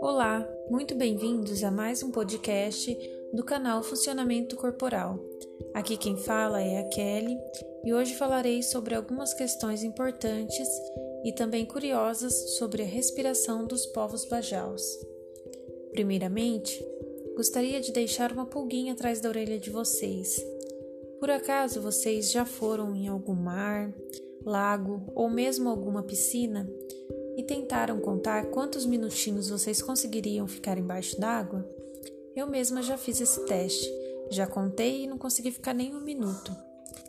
Olá, muito bem-vindos a mais um podcast do canal Funcionamento Corporal. Aqui quem fala é a Kelly e hoje falarei sobre algumas questões importantes e também curiosas sobre a respiração dos povos bajaus. Primeiramente, gostaria de deixar uma pulguinha atrás da orelha de vocês. Por acaso vocês já foram em algum mar, lago ou mesmo alguma piscina e tentaram contar quantos minutinhos vocês conseguiriam ficar embaixo d'água? Eu mesma já fiz esse teste, já contei e não consegui ficar nem um minuto.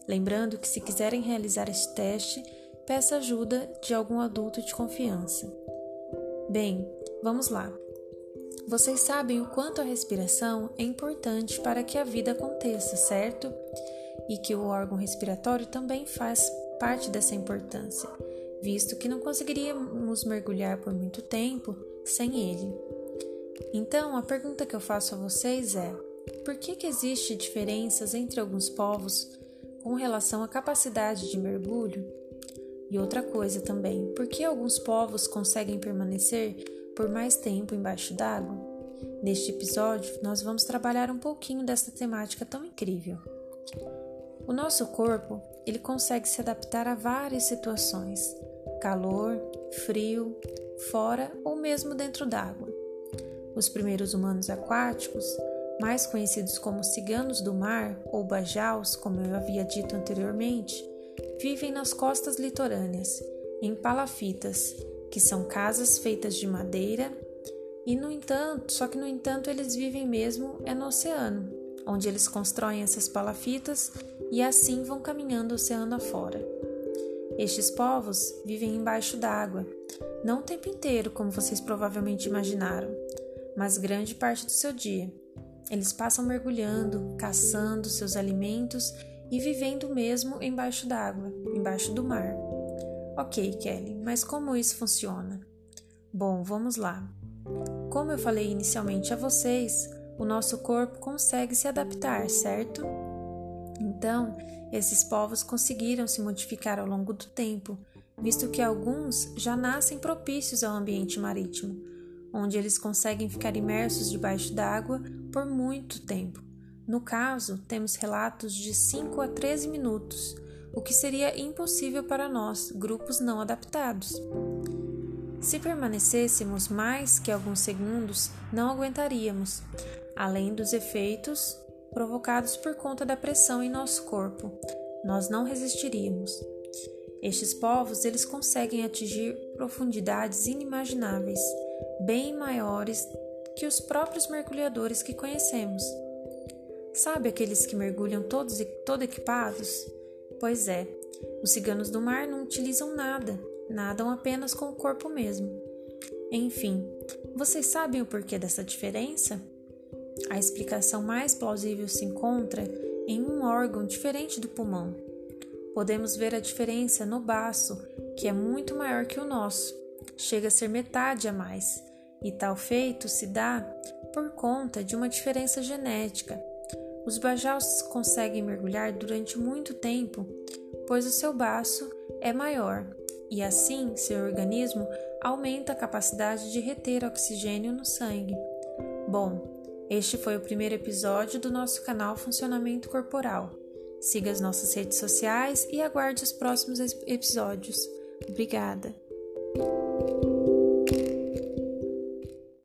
Lembrando que se quiserem realizar este teste, peça ajuda de algum adulto de confiança. Bem, vamos lá. Vocês sabem o quanto a respiração é importante para que a vida aconteça, certo? E que o órgão respiratório também faz parte dessa importância, visto que não conseguiríamos mergulhar por muito tempo sem ele. Então, a pergunta que eu faço a vocês é: por que, que existe diferenças entre alguns povos com relação à capacidade de mergulho? E outra coisa também, por que alguns povos conseguem permanecer por mais tempo embaixo d'água? Neste episódio, nós vamos trabalhar um pouquinho dessa temática tão incrível. O nosso corpo, ele consegue se adaptar a várias situações: calor, frio, fora ou mesmo dentro d'água. Os primeiros humanos aquáticos, mais conhecidos como ciganos do mar ou bajaus, como eu havia dito anteriormente, vivem nas costas litorâneas, em palafitas, que são casas feitas de madeira, e no entanto, só que no entanto eles vivem mesmo é no oceano, onde eles constroem essas palafitas e assim vão caminhando o oceano afora. Estes povos vivem embaixo d'água, não o tempo inteiro, como vocês provavelmente imaginaram, mas grande parte do seu dia. Eles passam mergulhando, caçando seus alimentos e vivendo mesmo embaixo d'água, embaixo do mar. Ok, Kelly, mas como isso funciona? Bom, vamos lá. Como eu falei inicialmente a vocês, o nosso corpo consegue se adaptar, certo? Então, esses povos conseguiram se modificar ao longo do tempo, visto que alguns já nascem propícios ao ambiente marítimo, onde eles conseguem ficar imersos debaixo d'água por muito tempo. No caso, temos relatos de 5 a 13 minutos o que seria impossível para nós, grupos não adaptados. Se permanecêssemos mais que alguns segundos, não aguentaríamos, além dos efeitos provocados por conta da pressão em nosso corpo. Nós não resistiríamos. Estes povos, eles conseguem atingir profundidades inimagináveis, bem maiores que os próprios mergulhadores que conhecemos. Sabe aqueles que mergulham todos todo equipados? Pois é, os ciganos do mar não utilizam nada, nadam apenas com o corpo mesmo. Enfim, vocês sabem o porquê dessa diferença? A explicação mais plausível se encontra em um órgão diferente do pulmão. Podemos ver a diferença no baço, que é muito maior que o nosso, chega a ser metade a mais, e tal feito se dá por conta de uma diferença genética os bajaus conseguem mergulhar durante muito tempo, pois o seu baço é maior e assim seu organismo aumenta a capacidade de reter oxigênio no sangue. Bom, este foi o primeiro episódio do nosso canal Funcionamento Corporal. Siga as nossas redes sociais e aguarde os próximos episódios. Obrigada!